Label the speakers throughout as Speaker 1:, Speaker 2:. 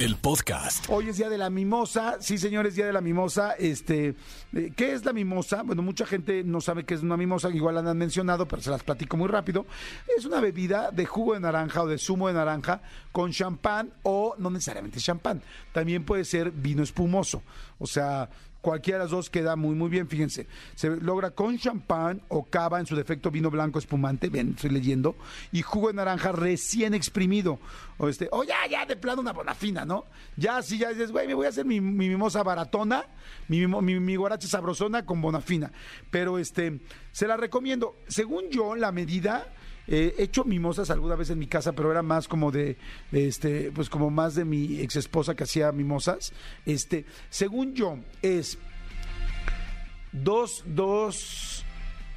Speaker 1: el podcast.
Speaker 2: Hoy es día de la mimosa, sí señores, día de la mimosa. Este, eh, ¿qué es la mimosa? Bueno, mucha gente no sabe qué es una mimosa, igual la han mencionado, pero se las platico muy rápido. Es una bebida de jugo de naranja o de zumo de naranja con champán o no necesariamente champán. También puede ser vino espumoso. O sea, Cualquiera de las dos queda muy, muy bien, fíjense. Se logra con champán o cava, en su defecto vino blanco espumante, ven, estoy leyendo, y jugo de naranja recién exprimido. O este, o ya, ya, de plano una bonafina, ¿no? Ya, sí, ya dices, güey, me voy a hacer mi, mimosa baratona, mi, mi, mi guarache sabrosona con bonafina. Pero este, se la recomiendo. Según yo, la medida he hecho mimosas alguna vez en mi casa, pero era más como de, este, pues como más de mi ex esposa que hacía mimosas. Este, según yo, es dos, dos,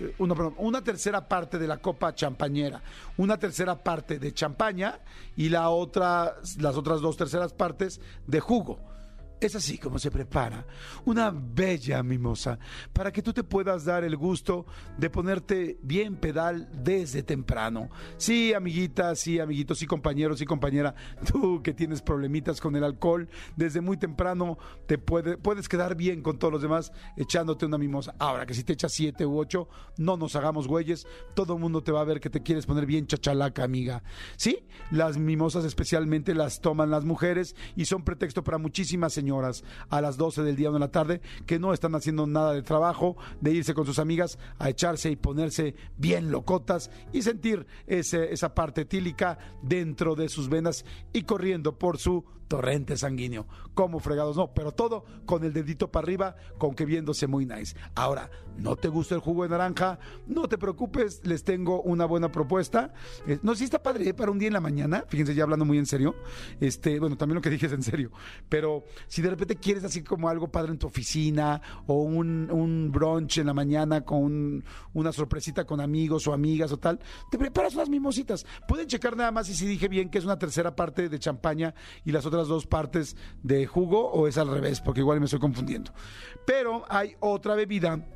Speaker 2: eh, una, perdón, una tercera parte de la copa champañera, una tercera parte de champaña y la otra, las otras dos terceras partes de jugo. Es así como se prepara una bella mimosa para que tú te puedas dar el gusto de ponerte bien pedal desde temprano. Sí, amiguita, sí, amiguitos, sí, compañeros, sí, compañera, tú que tienes problemitas con el alcohol, desde muy temprano te puede, puedes quedar bien con todos los demás echándote una mimosa. Ahora que si te echas siete u ocho, no nos hagamos güeyes, todo el mundo te va a ver que te quieres poner bien chachalaca, amiga. Sí, las mimosas especialmente las toman las mujeres y son pretexto para muchísimas señoras señoras a las 12 del día o de la tarde que no están haciendo nada de trabajo, de irse con sus amigas a echarse y ponerse bien locotas y sentir ese, esa parte tílica dentro de sus venas y corriendo por su torrente sanguíneo. Como fregados, no, pero todo con el dedito para arriba, con que viéndose muy nice. Ahora, ¿no te gusta el jugo de naranja? No te preocupes, les tengo una buena propuesta. Eh, no, si está padre ¿eh? para un día en la mañana, fíjense ya hablando muy en serio. Este, bueno, también lo que dije es en serio, pero si de repente quieres así como algo padre en tu oficina o un, un brunch en la mañana con una sorpresita con amigos o amigas o tal, te preparas unas mimositas. Pueden checar nada más y si dije bien que es una tercera parte de champaña y las otras dos partes de jugo o es al revés, porque igual me estoy confundiendo. Pero hay otra bebida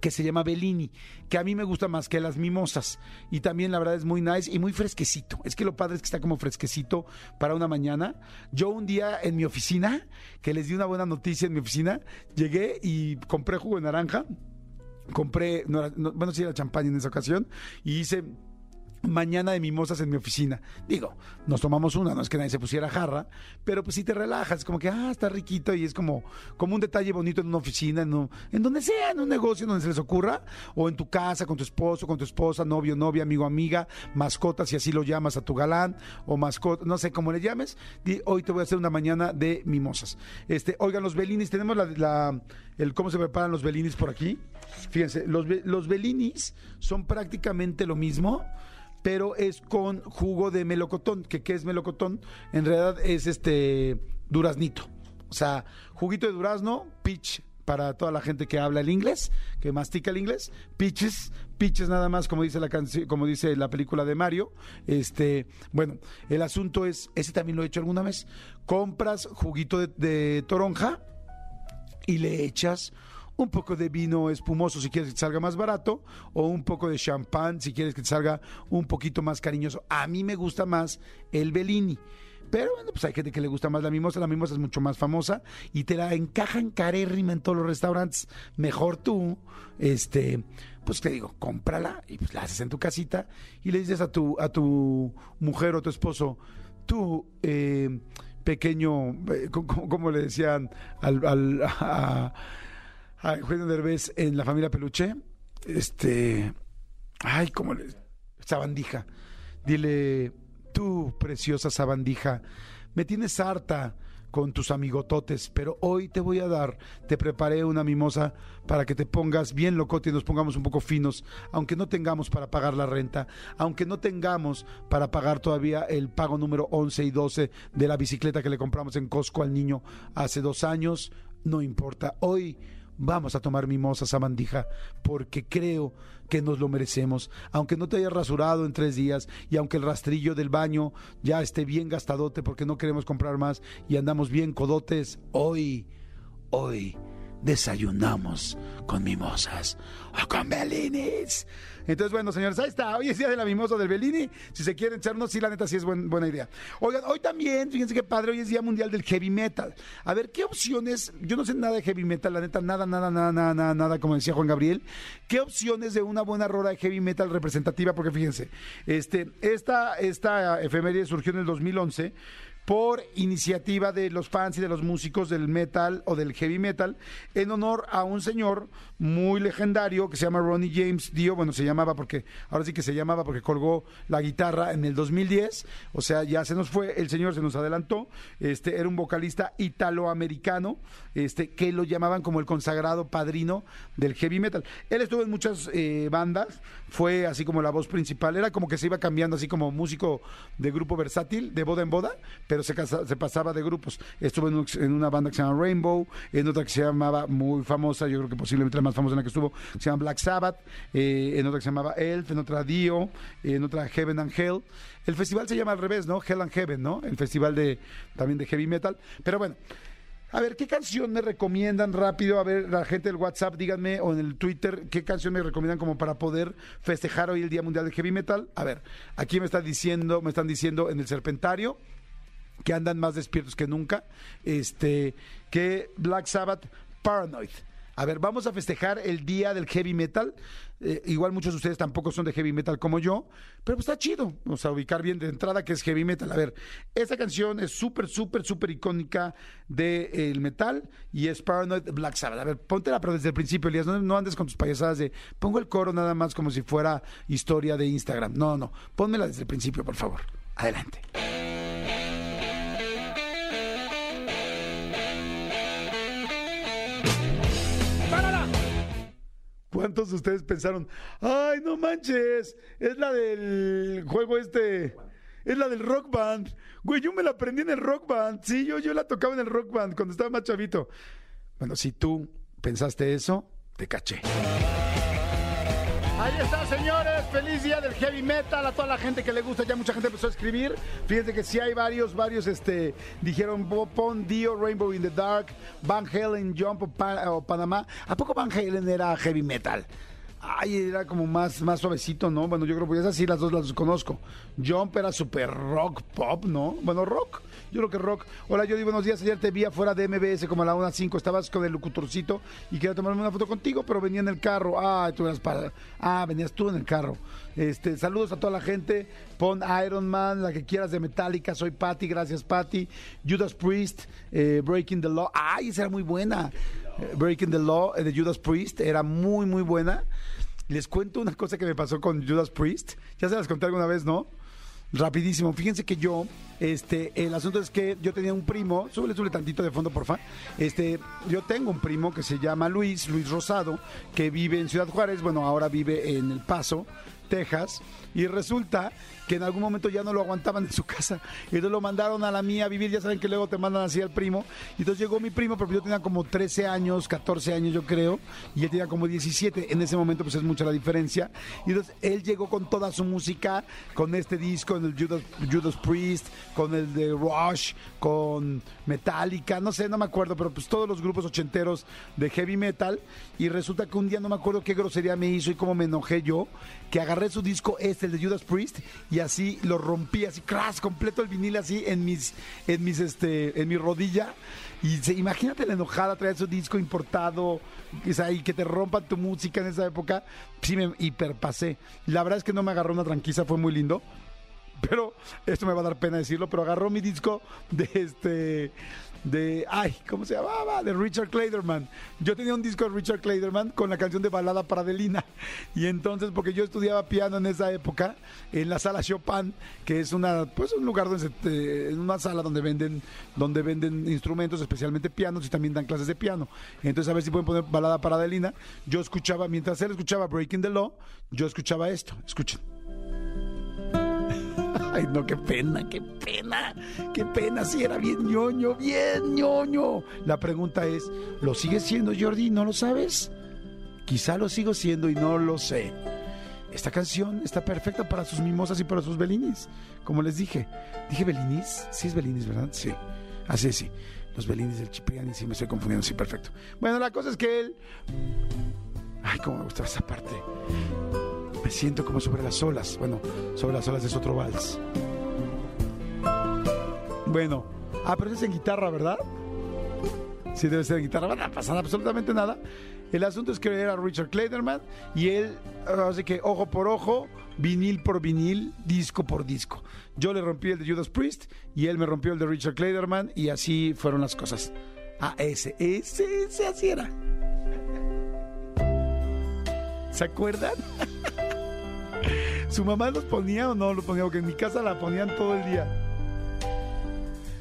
Speaker 2: que se llama Bellini, que a mí me gusta más que las mimosas. Y también la verdad es muy nice y muy fresquecito. Es que lo padre es que está como fresquecito para una mañana. Yo un día en mi oficina, que les di una buena noticia en mi oficina, llegué y compré jugo de naranja. Compré, bueno, sí era champaña en esa ocasión, y hice mañana de mimosas en mi oficina. Digo, nos tomamos una, no es que nadie se pusiera jarra, pero pues si te relajas, como que, ah, está riquito y es como, como un detalle bonito en una oficina, en, en donde sea, en un negocio, donde se les ocurra, o en tu casa, con tu esposo, con tu esposa, novio, novia, amigo, amiga, mascota, si así lo llamas a tu galán, o mascota, no sé cómo le llames, hoy te voy a hacer una mañana de mimosas. Este, oigan, los belinis, tenemos la, el cómo se preparan los belinis por aquí. Fíjense, los, los belinis son prácticamente lo mismo pero es con jugo de melocotón, que qué es melocotón, en realidad es este duraznito. O sea, juguito de durazno, peach para toda la gente que habla el inglés, que mastica el inglés, peaches, peaches nada más como dice la como dice la película de Mario. Este, bueno, el asunto es, ese también lo he hecho alguna vez. Compras juguito de toronja y le echas un poco de vino espumoso si quieres que te salga más barato, o un poco de champán si quieres que te salga un poquito más cariñoso. A mí me gusta más el Bellini. Pero bueno, pues hay gente que le gusta más la mimosa, la mimosa es mucho más famosa y te la encajan carérrima en todos los restaurantes. Mejor tú, este, pues te digo, cómprala y pues la haces en tu casita y le dices a tu, a tu mujer o tu esposo, tú, eh, pequeño, eh, como, le decían al, al a Eugenio Derbez en La Familia Peluche. Este. Ay, cómo le. Sabandija. Dile, tú, preciosa sabandija, me tienes harta con tus amigototes, pero hoy te voy a dar, te preparé una mimosa para que te pongas bien locote y nos pongamos un poco finos, aunque no tengamos para pagar la renta, aunque no tengamos para pagar todavía el pago número 11 y 12 de la bicicleta que le compramos en Costco al niño hace dos años, no importa, hoy vamos a tomar mimosa sabandija porque creo que nos lo merecemos. Aunque no te hayas rasurado en tres días y aunque el rastrillo del baño ya esté bien gastadote porque no queremos comprar más y andamos bien codotes, hoy, hoy desayunamos con mimosas o con Bellinis. Entonces, bueno, señores, ahí está. Hoy es día de la mimosa del Bellini. Si se quieren echar unos, sí, la neta, sí es buena idea. Oigan, hoy también, fíjense qué padre, hoy es día mundial del heavy metal. A ver, ¿qué opciones? Yo no sé nada de heavy metal, la neta, nada, nada, nada, nada, nada, nada, como decía Juan Gabriel. ¿Qué opciones de una buena rola de heavy metal representativa? Porque fíjense, este, esta, esta efeméride surgió en el 2011 por iniciativa de los fans y de los músicos del metal o del heavy metal en honor a un señor muy legendario que se llama Ronnie James Dio, bueno, se llamaba porque ahora sí que se llamaba porque colgó la guitarra en el 2010, o sea, ya se nos fue, el señor se nos adelantó, este era un vocalista italoamericano, este que lo llamaban como el consagrado padrino del heavy metal. Él estuvo en muchas eh, bandas, fue así como la voz principal, era como que se iba cambiando así como músico de grupo versátil, de boda en boda, pero se, se pasaba de grupos. Estuvo en, una banda que se llama Rainbow, en otra que se llamaba muy famosa, yo creo que posiblemente la más famosa en la que estuvo, se llama Black Sabbath, eh, en otra que se llamaba Elf, en otra Dio, en otra Heaven and Hell. El festival se llama al revés, ¿no? Hell and Heaven, ¿no? El festival de también de heavy metal. Pero bueno, a ver, ¿qué canción me recomiendan rápido? A ver, la gente del WhatsApp, díganme, o en el Twitter, ¿qué canción me recomiendan como para poder festejar hoy el Día Mundial de Heavy Metal? A ver, aquí me están diciendo, me están diciendo en el Serpentario que andan más despiertos que nunca, este, que Black Sabbath Paranoid. A ver, vamos a festejar el día del heavy metal. Eh, igual muchos de ustedes tampoco son de heavy metal como yo, pero pues está chido. Vamos a ubicar bien de entrada que es heavy metal. A ver, esta canción es súper, súper, súper icónica del metal y es Paranoid Black Sabbath. A ver, póntela, pero desde el principio, Elías. No, no, andes con tus payasadas de pongo el coro nada más como si fuera historia de Instagram. No, no. Pónmela desde el principio, por favor. Adelante. ¿Cuántos de ustedes pensaron, ay, no manches, es la del juego este, es la del rock band? Güey, yo me la aprendí en el rock band. Sí, yo, yo la tocaba en el rock band cuando estaba más chavito. Bueno, si tú pensaste eso, te caché. Ahí está, señores. Feliz día del heavy metal a toda la gente que le gusta. Ya mucha gente empezó a escribir. Fíjense que sí hay varios, varios, este, dijeron Pon Dio, Rainbow in the Dark, Van Halen, Jump o, Panamá. ¿A poco Van Halen era heavy metal? Ay, era como más, más suavecito, ¿no? Bueno, yo creo que esas sí las dos las conozco. Jump era super rock pop, ¿no? Bueno, rock. Yo creo que rock. Hola, yo digo buenos días. Ayer te vi afuera de MBS como a la 1.05. Estabas con el locutorcito y quería tomarme una foto contigo, pero venía en el carro. Ah, tú eras para. Ah, venías tú en el carro. Este, saludos a toda la gente. Pon Iron Man, la que quieras de Metallica. Soy Patty, gracias Patty. Judas Priest, eh, Breaking the Law. Ay, esa era muy buena. Breaking the Law eh, de Judas Priest era muy, muy buena. Les cuento una cosa que me pasó con Judas Priest. Ya se las conté alguna vez, ¿no? Rapidísimo. Fíjense que yo, este, el asunto es que yo tenía un primo, súbele, súbele tantito de fondo, porfa. Este, yo tengo un primo que se llama Luis, Luis Rosado, que vive en Ciudad Juárez, bueno, ahora vive en El Paso, Texas, y resulta que en algún momento ya no lo aguantaban en su casa. Y entonces lo mandaron a la mía a vivir. Ya saben que luego te mandan así al primo. Y entonces llegó mi primo, pero yo tenía como 13 años, 14 años, yo creo. Y él tenía como 17. En ese momento, pues es mucha la diferencia. Y entonces él llegó con toda su música, con este disco, en el Judas, Judas Priest, con el de Rush, con Metallica, no sé, no me acuerdo, pero pues todos los grupos ochenteros de heavy metal. Y resulta que un día no me acuerdo qué grosería me hizo y cómo me enojé yo, que agarré su disco, este, el de Judas Priest, y así lo rompí, así, crash, completo el vinil así en mis, en mis, este, en mi rodilla. Y se, imagínate la enojada, traer su disco importado, y que te rompan tu música en esa época. Sí, me hiperpasé. La verdad es que no me agarró una tranquila, fue muy lindo pero esto me va a dar pena decirlo, pero agarró mi disco de este de, ay, ¿cómo se llamaba? De Richard Clayderman. Yo tenía un disco de Richard Clayderman con la canción de Balada para Adelina. Y entonces, porque yo estudiaba piano en esa época, en la sala Chopin, que es una, pues un lugar donde en una sala donde venden, donde venden instrumentos, especialmente pianos, y también dan clases de piano. Entonces, a ver si pueden poner Balada para Adelina. Yo escuchaba, mientras él escuchaba Breaking the Law, yo escuchaba esto. Escuchen. Ay, no, qué pena, qué pena, qué pena, si era bien ñoño, bien ñoño. La pregunta es, ¿lo sigues siendo Jordi? ¿No lo sabes? Quizá lo sigo siendo y no lo sé. Esta canción está perfecta para sus mimosas y para sus belinis. Como les dije. ¿Dije belinis? Sí es belinis, ¿verdad? Sí. Así sí. Los belinis del Cipriani, sí me estoy confundiendo. Sí, perfecto. Bueno, la cosa es que él... Ay, cómo me gusta esa parte. Me siento como sobre las olas. Bueno, sobre las olas es otro vals. Bueno. Ah, pero es en guitarra, ¿verdad? Sí, debe ser en guitarra. No pasa absolutamente nada. El asunto es que era Richard Clayderman y él, así que ojo por ojo, vinil por vinil, disco por disco. Yo le rompí el de Judas Priest y él me rompió el de Richard Clayderman y así fueron las cosas. Ah, ese, ese, ese así era. ¿Se acuerdan? ¿Su mamá los ponía o no los ponía? Porque en mi casa la ponían todo el día.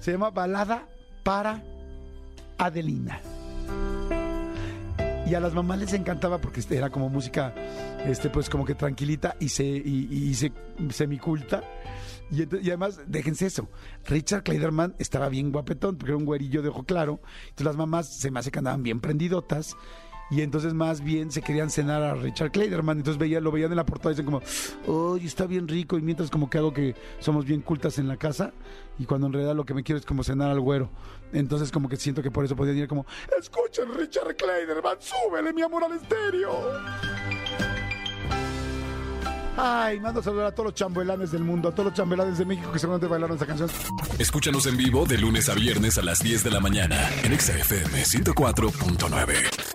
Speaker 2: Se llama Balada para Adelina. Y a las mamás les encantaba porque este, era como música, este, pues como que tranquilita y se, y, y se semiculta. Y, además, déjense eso, Richard Kleiderman estaba bien guapetón, porque era un güerillo de ojo claro. Entonces las mamás se me hace que andaban bien prendidotas. Y entonces más bien se querían cenar a Richard Kleiderman. Entonces veía, lo veían en la portada y dicen como, oh, está bien rico. Y mientras como que hago que somos bien cultas en la casa. Y cuando en realidad lo que me quiero es como cenar al güero. Entonces como que siento que por eso podían ir como, escuchen Richard Kleiderman, súbele mi amor al estéreo. Ay, mando a saludar a todos los chambelanes del mundo, a todos los chambelanes de México que seguramente bailaron esa canción.
Speaker 1: Escúchanos en vivo de lunes a viernes a las 10 de la mañana en XFM 104.9.